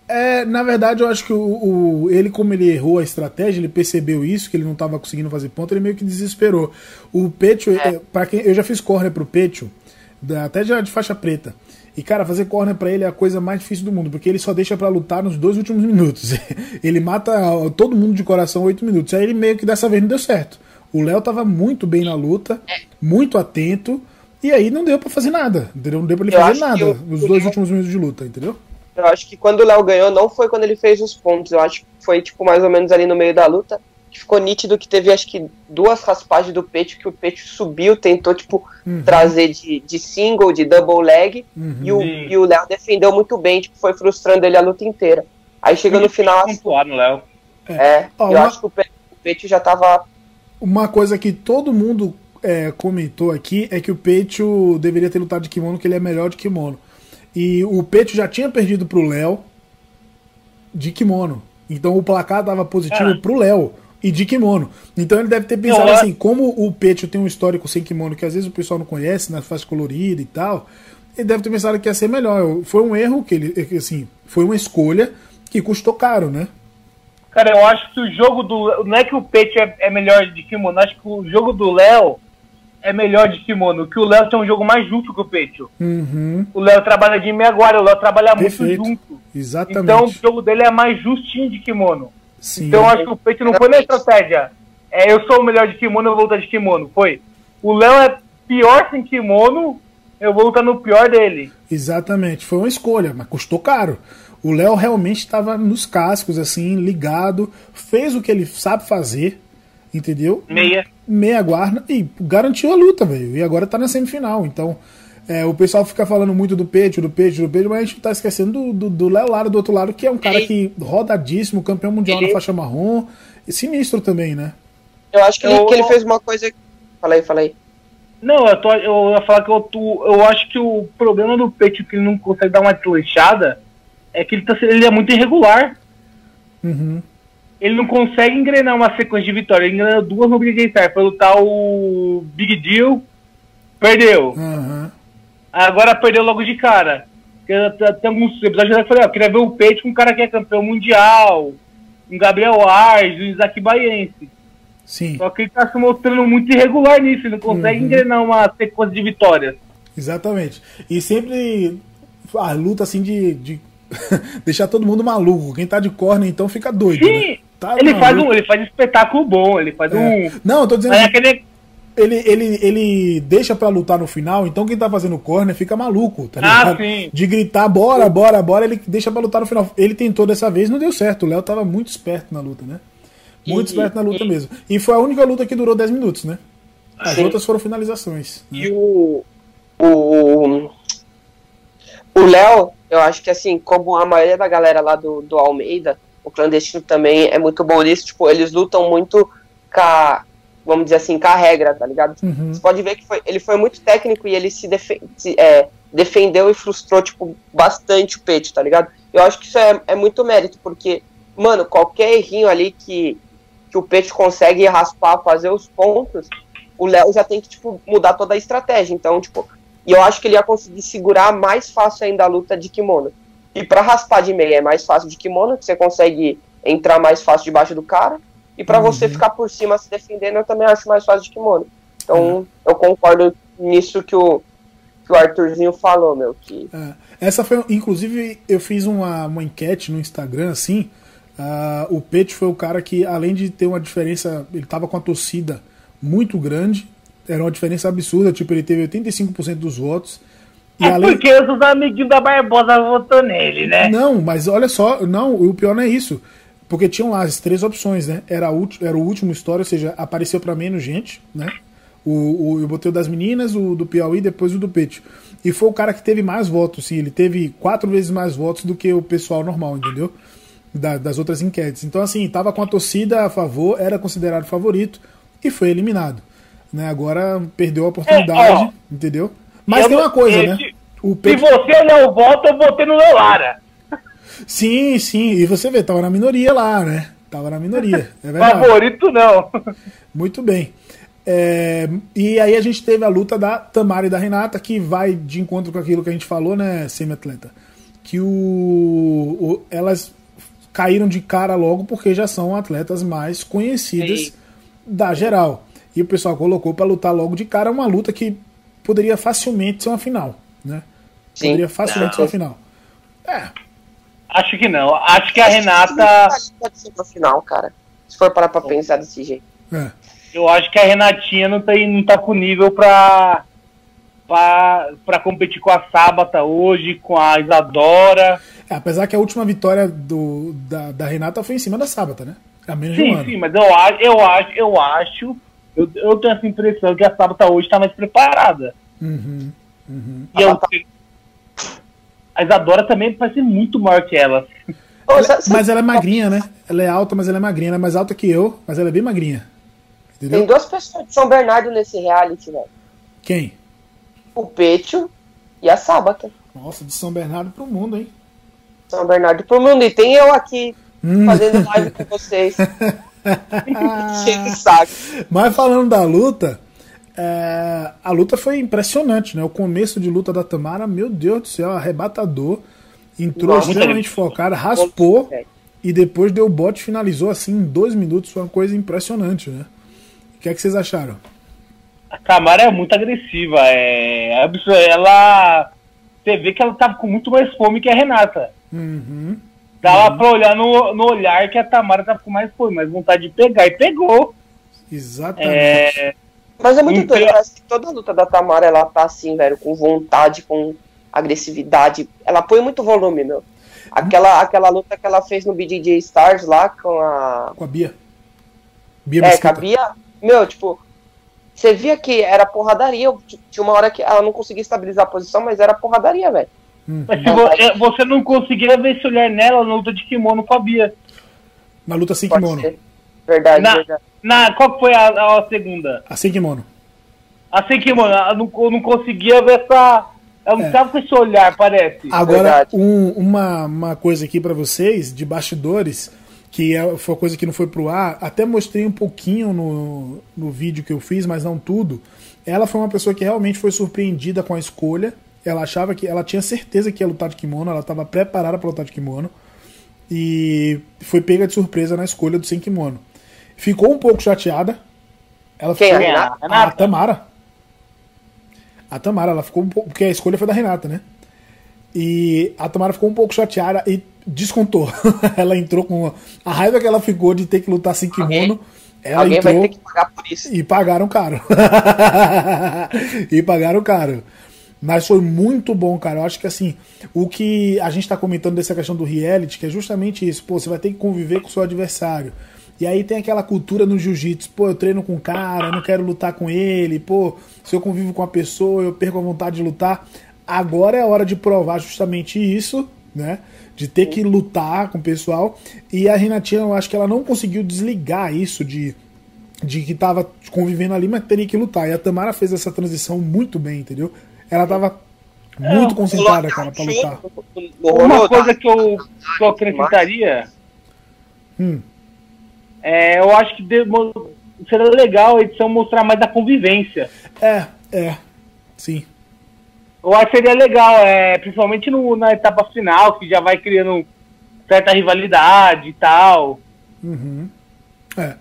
É, na verdade, eu acho que o, o, ele, como ele errou a estratégia, ele percebeu isso, que ele não estava conseguindo fazer ponto, ele meio que desesperou. O Petio, é. para quem eu já fiz corner pro Petio, até já de faixa preta. E, cara, fazer corner para ele é a coisa mais difícil do mundo, porque ele só deixa para lutar nos dois últimos minutos. ele mata todo mundo de coração oito minutos. Aí ele meio que dessa vez não deu certo. O Léo tava muito bem na luta, é. muito atento, e aí não deu para fazer nada. Entendeu? Não deu pra ele eu fazer nada nos dois últimos minutos de luta, entendeu? Eu acho que quando o Léo ganhou, não foi quando ele fez os pontos. Eu acho que foi, tipo, mais ou menos ali no meio da luta. Que ficou nítido que teve, acho que, duas raspagens do peito, que o peito subiu, tentou, tipo, uhum. trazer de, de single, de double leg. Uhum. E, o, e o Léo defendeu muito bem, tipo, foi frustrando ele a luta inteira. Aí chega no final. Assim, no Léo. É, é eu uma... acho que o peito já tava. Uma coisa que todo mundo é, comentou aqui é que o Peito deveria ter lutado de kimono, que ele é melhor de kimono. E o Peito já tinha perdido pro Léo de kimono. Então o placar estava positivo é. pro Léo e de kimono. Então ele deve ter pensado assim, como o Peito tem um histórico sem kimono que às vezes o pessoal não conhece, na faixa colorida e tal, ele deve ter pensado que ia ser melhor. Foi um erro que ele, assim, foi uma escolha que custou caro, né? Cara, eu acho que o jogo do. Não é que o Peito é, é melhor de kimono, acho que o jogo do Léo é melhor de kimono, que o Léo tem um jogo mais justo que o Peito. Uhum. O Léo trabalha de meia agora, o Léo trabalha Perfeito. muito junto. Exatamente. Então o jogo dele é mais justinho de kimono. Sim. Então eu acho que o Peito não foi na estratégia. É, eu sou o melhor de kimono, eu vou lutar de kimono. Foi. O Léo é pior sem kimono, eu vou lutar no pior dele. Exatamente. Foi uma escolha, mas custou caro. O Léo realmente estava nos cascos, assim, ligado, fez o que ele sabe fazer, entendeu? Meia meia guarda e garantiu a luta, velho. E agora tá na semifinal. Então, é, o pessoal fica falando muito do Peito, do Peito, do Peito, mas a gente tá esquecendo do Léo Lara do outro lado, que é um cara que rodadíssimo, campeão mundial ele... na faixa marrom, e sinistro também, né? Eu acho que, eu... Ele, que ele fez uma coisa. Fala aí, fala aí. Não, eu, tô, eu ia falar que eu, tô, eu acho que o problema do Peito que ele não consegue dar uma desleixada é que ele, tá, ele é muito irregular. Uhum ele não consegue engrenar uma sequência de vitórias. Ele engrenou duas no Big Star. Foi lutar o Big Deal, perdeu. Uhum. Agora perdeu logo de cara. Tem alguns episódios que eu falei, ó, queria ver o peito com um cara que é campeão mundial, um Gabriel Ars, um Isaac Baiense. Sim. Só que ele tá se mostrando muito irregular nisso, ele não consegue uhum. engrenar uma sequência de vitórias. Exatamente. E sempre a luta assim de, de deixar todo mundo maluco. Quem tá de corner então fica doido. Sim, né? Tá ele, faz um, ele faz um espetáculo bom, ele faz é. um. Não, eu tô dizendo. É aquele... Ele, ele, ele deixa pra lutar no final, então quem tá fazendo corner fica maluco, tá ligado? Ah, sim. De gritar, bora, bora, bora, ele deixa pra lutar no final. Ele tentou dessa vez, não deu certo. O Léo tava muito esperto na luta, né? Muito e, esperto na luta e... mesmo. E foi a única luta que durou 10 minutos, né? As sim. outras foram finalizações. E né? o. O. O Léo, eu acho que assim, como a maioria da galera lá do, do Almeida, o clandestino também é muito bom nisso, tipo, eles lutam muito com a, vamos dizer assim, com a regra, tá ligado? Uhum. Você pode ver que foi, ele foi muito técnico e ele se, defe se é, defendeu e frustrou, tipo, bastante o peito, tá ligado? Eu acho que isso é, é muito mérito, porque, mano, qualquer errinho ali que, que o peito consegue raspar, fazer os pontos, o Léo já tem que, tipo, mudar toda a estratégia. Então, tipo, e eu acho que ele ia conseguir segurar mais fácil ainda a luta de kimono. E para raspar de meia é mais fácil de kimono, que você consegue entrar mais fácil debaixo do cara. E para uhum. você ficar por cima se defendendo, eu também acho mais fácil de kimono. Então, uhum. eu concordo nisso que o, que o Arthurzinho falou, meu. Que... É. Essa foi, inclusive, eu fiz uma, uma enquete no Instagram, assim. Uh, o Pet foi o cara que, além de ter uma diferença, ele tava com a torcida muito grande, era uma diferença absurda, tipo, ele teve 85% dos votos. E é além... porque os amiguinhos da Barbosa votou nele, né? Não, mas olha só, não, o pior não é isso. Porque tinham lá as três opções, né? Era, a era o último história, ou seja, apareceu para menos gente, né? O, o, eu botei o das meninas, o do Piauí, depois o do Peito. E foi o cara que teve mais votos, sim. Ele teve quatro vezes mais votos do que o pessoal normal, entendeu? Da, das outras enquetes. Então, assim, tava com a torcida a favor, era considerado favorito e foi eliminado. Né? Agora perdeu a oportunidade, é, entendeu? Mas tem uma coisa, né? O Se você não vota, eu votei no Lara. Sim, sim. E você vê, tava na minoria lá, né? Tava na minoria. É Favorito não. Muito bem. É, e aí a gente teve a luta da Tamara e da Renata, que vai de encontro com aquilo que a gente falou, né, semi-atleta? que o, o- elas caíram de cara logo porque já são atletas mais conhecidas Sim. da geral. E o pessoal colocou pra lutar logo de cara uma luta que poderia facilmente ser uma final, né? Sim. Poderia facilmente Não. ser uma final. É, Acho que não. Acho que a Renata. Pode ser no final, cara. Se for parar pra pensar desse jeito. é. Eu acho que a Renatinha não, tem, não tá com nível pra, pra, pra competir com a Sábata hoje, com a Isadora. É, apesar que a última vitória do, da, da Renata foi em cima da Sábata, né? A menos de um Sim, ano. sim, mas eu acho, eu acho, eu acho, eu, eu tenho essa impressão que a Sábata hoje tá mais preparada. Uhum, uhum. E eu, a Isadora também parece ser muito maior que ela. Ela- sa- mas ela é magrinha, né? Ela é alta, mas ela é magrinha. Ela é mais alta que eu, mas ela é bem magrinha. Tem Entendeu? duas pessoas de São Bernardo nesse reality, velho. Quem? O Petio e a Sábata. Nossa, de São Bernardo pro mundo, hein? São Bernardo pro mundo. E tem eu aqui Hum. fazendo live com vocês. Mas falando da luta, é, a luta foi impressionante, né? O começo de luta da Tamara, meu Deus do céu, arrebatador. Entrou Nossa, extremamente focada, raspou e depois deu bote, finalizou assim em dois minutos. Foi uma coisa impressionante, né? O que é que vocês acharam? A Camara é muito agressiva, é. Ela. Você vê que ela tava com muito mais fome que a Renata. Uhum. Dava pra olhar no, no olhar que a Tamara tava com mais fome, mais vontade de pegar. E pegou. Exatamente. É, Mas é muito Então- doido. Parece que toda luta da Tamara, ela tá assim, velho, com vontade, com agressividade. Ela põe muito volume, meu. Aquela, aquela luta que ela fez no BJJ Stars lá com a. Com a Bia. Bia É, Mesquita. cabia. Meu, tipo, você via que era porradaria. Tipo, Tinha uma hora que ela não conseguia estabilizar a posição, mas era porradaria, velho. Hum. mas se vo- é, você não conseguia ver esse olhar nela na luta de kimono com a Bia. Na luta sem Pode kimono. ser. Verdade, Na- verdade. Na, qual foi a, a segunda? A sem kimono. A sem kimono, ela não, eu não conseguia ver essa. Ela não É. tava com esse olhar, parece. Agora, um- uma, uma coisa aqui pra vocês, de bastidores, que é, foi uma coisa que não foi pro ar, até mostrei um pouquinho no, no vídeo que eu fiz, mas não tudo. Ela foi uma pessoa que realmente foi surpreendida com a escolha. Ela achava que. Ela tinha certeza que ia lutar de kimono, ela estava preparada para lutar de kimono. E foi pega de surpresa na escolha do sem kimono. Ficou um pouco chateada. Ela Quem, a ficou, Renata? a Renata? Tamara. A Tamara, ela ficou um pouco. Porque a escolha foi da Renata, né? E a Tamara ficou um pouco chateada e descontou. ela entrou com. A raiva que ela ficou de ter que lutar sem kimono. Alguém- Ela Alguém entrou vai ter que pagar por isso. e pagaram caro. e pagaram caro. Mas foi muito bom, cara. Eu acho que assim, o que a gente tá comentando dessa questão do reality, que é justamente isso. Pô, você vai ter que conviver com o seu adversário. E aí tem aquela cultura no jiu-jitsu, pô, eu treino com o cara, eu não quero lutar com ele, pô, se eu convivo com a pessoa, eu perco a vontade de lutar. Agora é a hora de provar justamente isso, né? De ter que lutar com o pessoal. E a Renatinha, eu acho que ela não conseguiu desligar isso de de que tava convivendo ali, mas teria que lutar. E a Tamara fez essa transição muito bem, entendeu? Ela tava muito concentrada, cara, pra lutar. Uma coisa que eu, que eu acrescentaria. Hum. É, eu acho que demo- seria legal a edição mostrar mais da convivência. É, é. Sim. Eu acho que seria legal, é, principalmente no- na etapa final, que já vai criando certa rivalidade e tal. Uhum. É.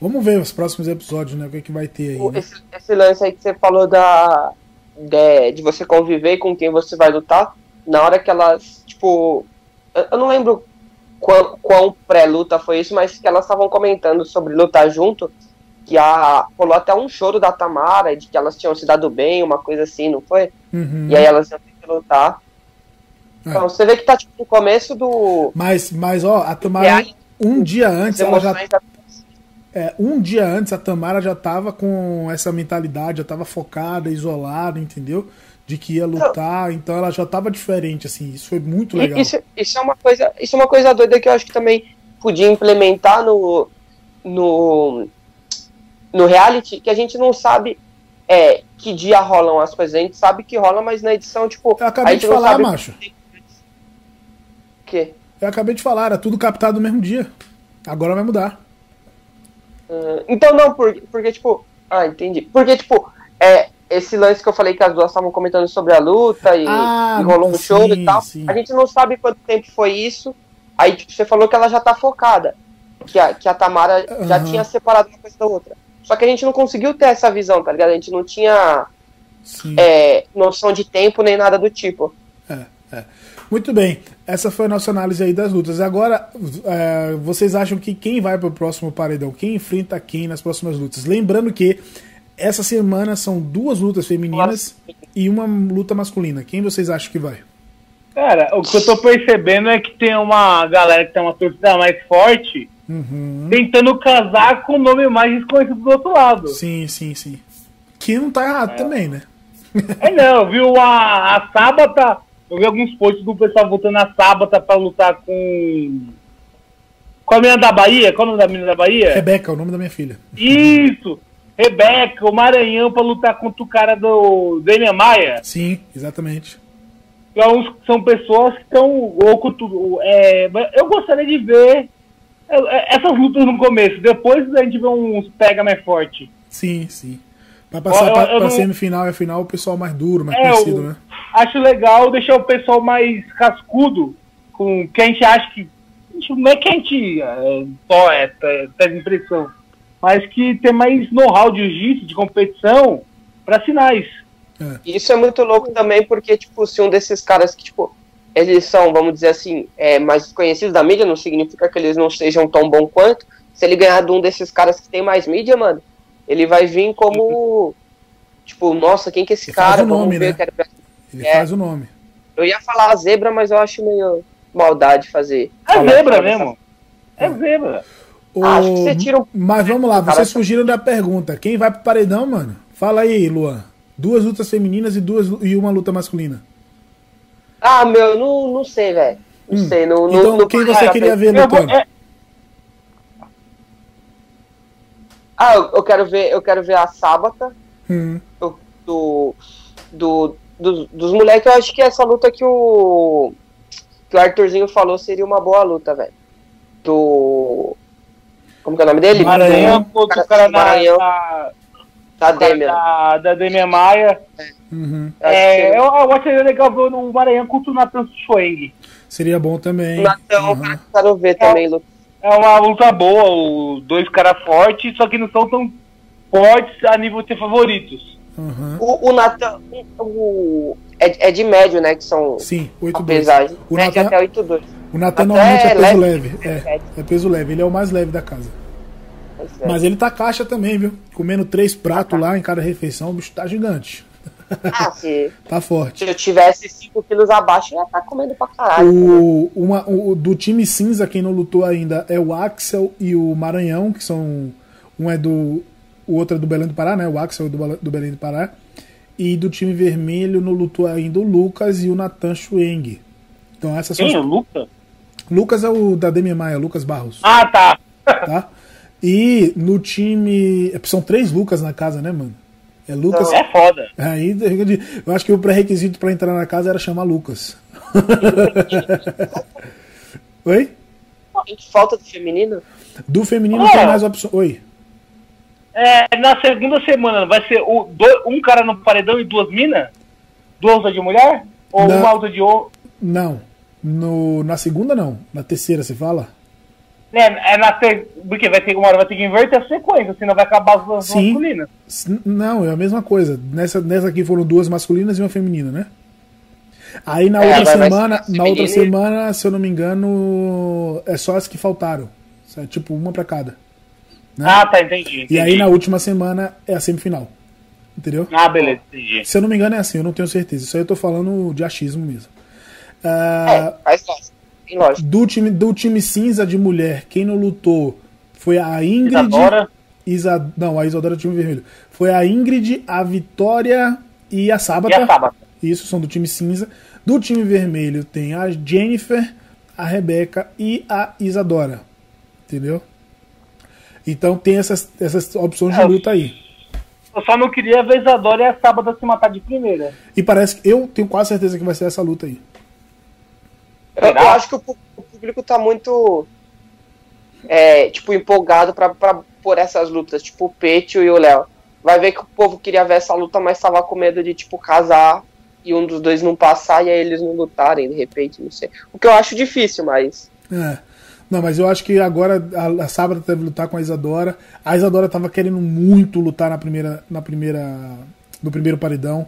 Vamos ver os próximos episódios, né? O que, é que vai ter aí. Né? Esse, esse lance aí que você falou da de, de você conviver com quem você vai lutar, na hora que elas, tipo, eu, eu não lembro quão, quão pré-luta foi isso, mas que elas estavam comentando sobre lutar junto, que a, rolou até um choro da Tamara, de que elas tinham se dado bem, uma coisa assim, não foi? Uhum. E aí elas iam ter que lutar. É. Então você vê que tá tipo no começo do. Mas, mas, ó, a Tamara, um dia antes, ela já da- É, um dia antes a Tamara já tava com essa mentalidade, já tava focada, isolada, entendeu? De que ia lutar, então ela já tava diferente, assim, isso foi muito legal. Isso, isso é uma coisa, isso é uma coisa doida que eu acho que também podia implementar no no no reality, que a gente não sabe é, que dia rolam as coisas, a gente sabe que rola, mas na edição tipo, Eu acabei de falar, macho. o quê? Eu acabei de falar, era tudo captado no mesmo dia. Agora vai mudar. Ah, então não, porque, porque tipo, ah, entendi. Porque tipo, é, esse lance que eu falei que as duas estavam comentando sobre a luta e, Ah, e rolou um sim, show e tal. sim. A gente não sabe quanto tempo foi isso. Aí tipo, você falou que ela já tá focada. Que a, que a Tamara já Aham. tinha separado uma coisa da outra. Só que a gente não conseguiu ter essa visão, tá ligado? A gente não tinha é, noção de tempo nem nada do tipo. É, é. Muito bem, essa foi a nossa análise aí das lutas. Agora, é, vocês acham que quem vai para o próximo paredão? Quem enfrenta quem nas próximas lutas? Lembrando que essa semana são duas lutas femininas e uma luta masculina. Quem vocês acham que vai? Cara, o que eu tô percebendo é que tem uma galera que tem uma torcida mais forte Uhum. tentando casar com o nome mais desconhecido do outro lado. Sim, sim, sim. Que não tá errado também, né? É não, viu a, a Sábata, eu vi alguns posts do pessoal votando a Sábata pra lutar com. Com a menina da Bahia? Qual é o nome da menina da Bahia? Rebeca, é o nome da minha filha. Isso! Rebeca, o Maranhão pra lutar contra o cara do Demian Maia. Sim, exatamente. Então, são pessoas que estão. ou É, eu gostaria de ver é, essas lutas no começo. Depois a gente vê uns pega mais forte. Sim, sim. Pra passar Eu- pra, eu pra não- semifinal e a final, o pessoal mais duro, mais É, conhecido, né? Acho legal deixar o pessoal mais cascudo, com que a gente acha que. a gente- Não é que a gente é, só é, é, tem impressão, mas que tem mais know-how de jiu-jitsu, de competição, para sinais. E Isso é muito louco também, porque, tipo, se um desses caras que, tipo, eles são, vamos dizer assim, é, mais conhecidos da mídia, não significa que eles não sejam tão bom quanto. Se ele ganhar de um desses caras que tem mais mídia, mano, ele vai vir como. Tipo, nossa, quem que é esse Ele faz cara? o nome, Vamos ver, né? eu quero ver. Ele É. faz o nome. Eu ia falar a zebra, mas eu acho meio maldade fazer. É falar- zebra mesmo. É zebra. Ô, Acho que você tira um- Mas vamos lá, Cara, vocês tá- fugiram da pergunta. Quem vai pro paredão, mano? Fala aí, Luan. Duas lutas femininas e, duas, e uma luta masculina. Ah, meu, não, não sei, velho. Não Hum. sei. Não, não- Então, não- quem você cara, queria ver Eu vou- lutando? Ah, eu, eu quero ver, eu quero ver a Sábata. Hum, do, do, do- dos, dos moleques, eu acho que essa luta que o que o Arthurzinho falou seria uma boa luta, velho. Do como que é o nome dele? Maranhão Do- contra o cara da, Maranhão, da, da Demian. da, da Demian Maia. uhum. Eu acho que É, eu, eu acharia legal ver o Maranhão contra o Nathan Schweng. Seria bom também. O Natão, Uhum. eu quero ver também, luta. É uma luta boa, os dois caras fortes, só que não são tão fortes a nível de ser favoritos. Uhum. O, o Natan, o, é, é de médio, né? Que são Sim, a 8-2. pesagem. O Natan- até 8-2. O Natan normalmente é peso leve. leve. É, é peso leve. Ele é o mais leve da casa. É. Mas ele tá caixa também, viu? Comendo três pratos lá em cada refeição, o bicho tá gigante. Ah, se, Tá forte. se eu tivesse 5 quilos abaixo, eu ia estar comendo pra caralho. O, uma, o, do time cinza, quem não lutou ainda é o Axel e o Maranhão, que são. Um é do. O outro é do Belém do Pará, né? O Axel é do, do Belém do Pará. E do time vermelho não lutou ainda o Lucas e o Nathan Schweng. Então essas são. Quem? O as- Luca? Lucas é o da Demi Maia, Lucas Barros. Ah, tá. Tá? E no time. é, São três Lucas na casa, né, mano? É Lucas. É foda. Aí eu acho que o pré-requisito pra entrar na casa era chamar Lucas. Oi? Gente, falta do feminino? Do feminino Oh. tem mais opções. Oi. É, na segunda semana vai ser o, do- um cara no paredão e duas minas? Duas de mulher? Ou Não. uma luta de? Não. No, na segunda não. Na terceira você fala? É, é na ter... Porque vai ter uma hora vai ter que inverter a sequência, senão vai acabar as duas Sim. masculinas. Não, é a mesma coisa. Nessa, nessa aqui foram duas masculinas e uma feminina, né? Aí na É, outra semana, na outra e- semana, se eu não me engano, é só as que faltaram. É tipo uma pra cada. Né? Ah, tá, entendi. E aí entendi. na última semana é a semifinal. Entendeu? Ah, beleza, entendi. Se eu não me engano é assim, eu não tenho certeza. Isso aí eu tô falando de achismo mesmo. É, Ah, faz. Tem lógica. do, time, do time cinza de mulher, quem não lutou foi a Ingrid. Isadora. Isa, não, a Isadora do time vermelho. Foi a Ingrid, a Vitória e a E Sábata. a Sábata. Isso, são do time cinza. Do time vermelho tem a Jennifer, a Rebeca e a Isadora. Entendeu? Então tem essas, essas opções de É, luta aí. Eu só não queria ver Isadora e a Sábata se matar de primeira. E parece que eu tenho quase certeza que vai ser essa luta aí. Eu, eu acho que o, o público tá muito é, tipo, empolgado pra, pra por essas lutas, tipo o Petio e o Léo. vai ver que o povo queria ver essa luta, mas tava com medo de, tipo, casar e um dos dois não passar e aí eles não lutarem, de repente, não sei. O que eu acho difícil, mas. É. Não, mas eu acho que agora a, a Sábado deve lutar com a Isadora. A Isadora tava querendo muito lutar na primeira, na primeira, no primeiro paredão,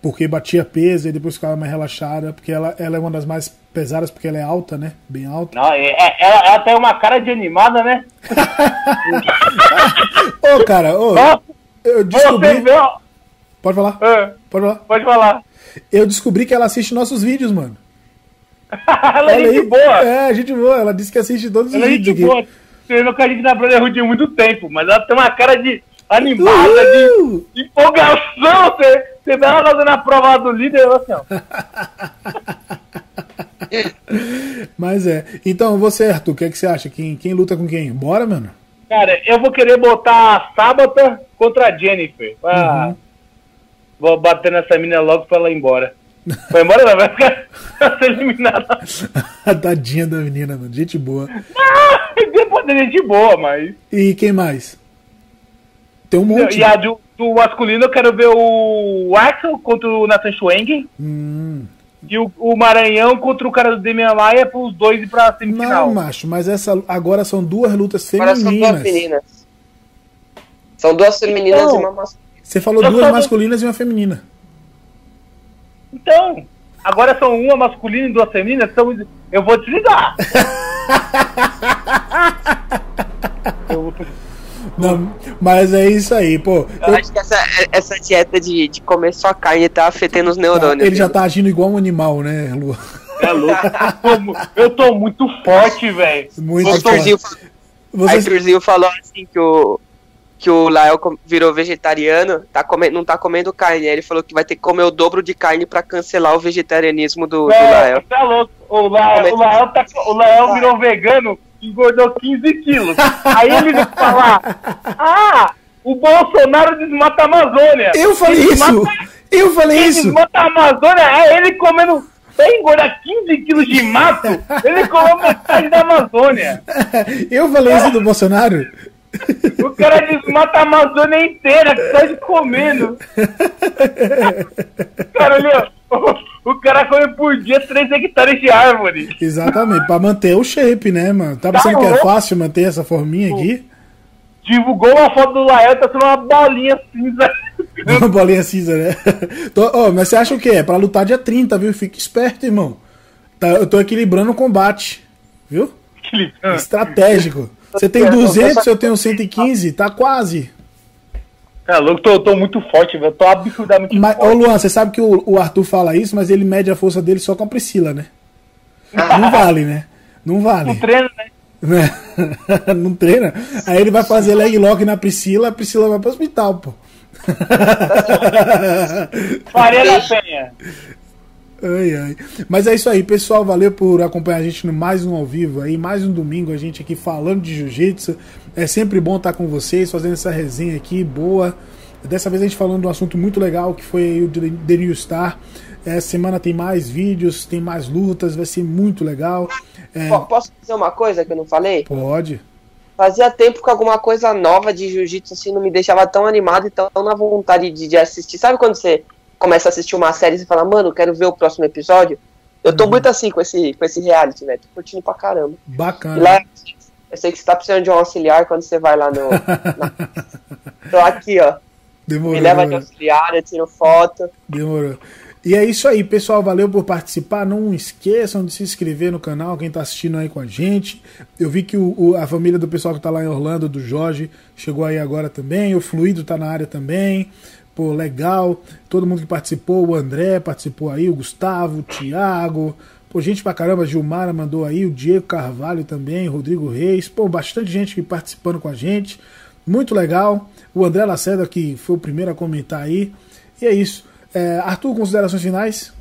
porque batia peso e depois ficava mais relaxada, porque ela, ela é uma das mais pesadas, porque ela é alta, né? Bem alta. Não, é, é- ela, ela tem uma cara de animada, né? Ô, cara, ô, Ó, eu descobri. Pode falar, É, pode falar. pode falar. Eu descobri que ela assiste nossos vídeos, mano. ela é gente aí. boa. É, gente boa. Ela disse que assiste todos os Ela é vídeos gente boa. Treinou com a gente na Brotherhood há muito tempo, mas ela tem uma cara de animada, de, de empolgação. Você, você vê ela fazendo a prova do líder, ela assim, ó. Mas é. Então, você, Arthur, o que, é que você acha? Quem, quem luta com quem? Bora, mano? Cara, eu vou querer botar a Sábata contra a Jennifer. Ah, Uhum. Vou bater nessa mina logo pra ela ir embora. Vai embora não, vai ficar eliminada. Tadinha da menina, mano. Gente boa. Ah, Depois é gente boa, mas. E quem mais? Tem um monte. E a do, do masculino eu quero ver o Axel contra o Nathan Schwengen. Hum, E o, o Maranhão contra o cara do Demian Maia pros dois ir pra semifinal. não, macho, mas essa agora são duas lutas Agora são duas femininas. meninas. São duas femininas Então- e uma masculina. Você falou duas masculinas e uma feminina. Então, agora são uma masculina e duas femininas, então eu vou desligar. eu, Não, mas é isso aí, pô. Eu Eu- acho que essa, essa dieta de, de comer só carne tá afetando os neurônios. ele já tá agindo igual um animal, né, Lu? é louco. Eu tô mu- Eu tô muito forte, velho. Muito Arthurzinho, Você... Arthurzinho falou assim que o, que o Lael virou vegetariano, tá come, não tá comendo carne. Aí Ele falou que vai ter que comer o dobro de carne pra cancelar o vegetarianismo do, do É, Lael. tá louco. O Lael, o Lael, tá, o Lael virou vegano engordou 15 quilos. Aí ele veio falar: Ah, o Bolsonaro desmata a Amazônia. Eu falei Ele isso! desmata- Eu falei Ele isso! desmata a Amazônia, é ele comendo. Pra engordar 15 quilos de mato, ele comeu metade da Amazônia. Eu falei isso do Bolsonaro? O cara desmata a Amazônia inteira, que tá de comendo. Cara, olha, o, cara come por dia 3 hectares de árvore. Exatamente, pra manter o shape, né, mano? Tá pensando que é fácil manter essa forminha aqui? Divulgou uma foto do Lael, tá sendo uma bolinha cinza. Uma bolinha cinza, né? Tô- ó, mas você acha o quê? É pra lutar dia 30, viu? Fica esperto, irmão. Tá, eu tô equilibrando o combate, viu? Estratégico. Você tem 200, eu tenho 115, tá quase. Cara, louco, tô, tô muito forte, velho. Tô absurdamente Mas, ô forte. Luan, você sabe que o, o Arthur fala isso, mas ele mede a força dele só com a Priscila, né? Não vale, né? Não vale. Não treino, né? Né? Não treina? Aí ele vai fazer leg lock na Priscila, a Priscila vai pro hospital, pô. Faria da Penha. Ai, ai. Mas é isso aí, pessoal. Valeu por acompanhar a gente no mais um ao vivo aí, mais um domingo, a gente aqui falando de jiu-jitsu. É sempre bom estar com vocês, fazendo essa resenha aqui, boa. Dessa vez a gente falando de um assunto muito legal que foi o The New Star. Essa semana tem mais vídeos, tem mais lutas, vai ser muito legal. É, Po- Posso dizer uma coisa que eu não falei? pode. Fazia tempo que alguma coisa nova de jiu-jitsu assim não me deixava tão animado e tão na vontade de, de assistir. Sabe quando você começa a assistir uma série e fala, mano, quero ver o próximo episódio? Eu tô muito assim com esse, com esse reality, velho. Tô curtindo pra caramba. E Bacana. lá, eu sei que você tá precisando de um auxiliar quando você vai lá no. na- Tô aqui, ó. Demorou. Me leva de demorou. auxiliar, eu tiro foto. Demorou. E é isso aí, pessoal. Valeu por participar. Não esqueçam de se inscrever no canal, quem tá assistindo aí com a gente. Eu vi que o, o- a família do pessoal que tá lá em Orlando, do Jorge, chegou aí agora também. O Fluido tá na área também. Pô, legal. Todo mundo que participou, o André participou aí, o Gustavo, o Thiago. Pô, gente pra caramba, Gilmara mandou aí, o Diego Carvalho também, Rodrigo Reis. Pô, bastante gente participando com a gente. Muito legal. O André Lacerda, que foi o primeiro a comentar aí. E é isso. É, Arthur, considerações finais?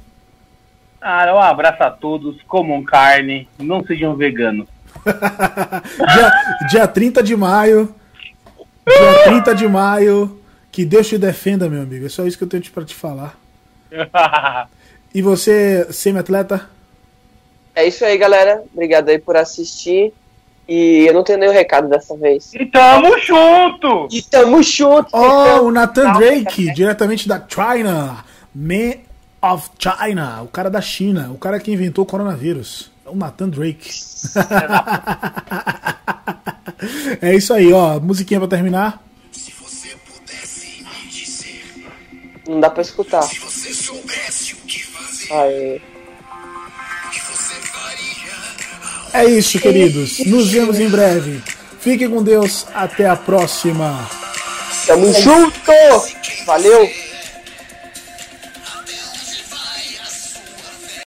Ah, um abraço a todos, comam carne, não sejam veganos. dia, dia 30 de maio. Dia 30 de maio. Que Deus te defenda, meu amigo. É só isso que eu tenho pra te falar. E você, semi-atleta? É isso aí, galera. Obrigado aí por assistir. E eu não tenho nenhum recado dessa vez. E tamo junto! E tamo junto! Oh, o Nathan Drake, diretamente da China. Man of China, o cara da China, o cara que inventou o coronavírus. É o Nathan Drake. é isso aí, ó. Musiquinha pra terminar. Não dá pra escutar. Aê. É isso, queridos. Nos vemos em breve. Fiquem com Deus. Até a próxima. Tamo junto! Valeu!